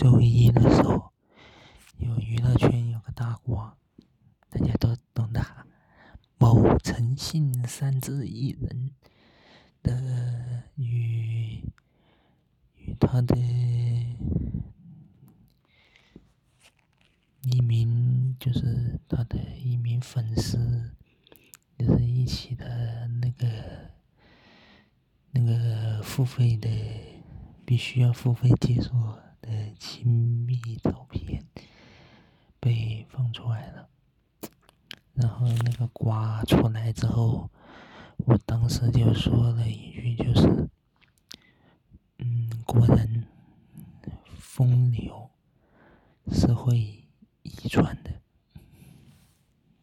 周一的时候，有娱乐圈有个大瓜，大家都懂的，某诚信三字一人的与与他的一名就是他的一名粉丝，就是一起的那个那个付费的，必须要付费解锁。亲密照片被放出来了，然后那个瓜出来之后，我当时就说了一句，就是，嗯，果然，风流是会遗传的。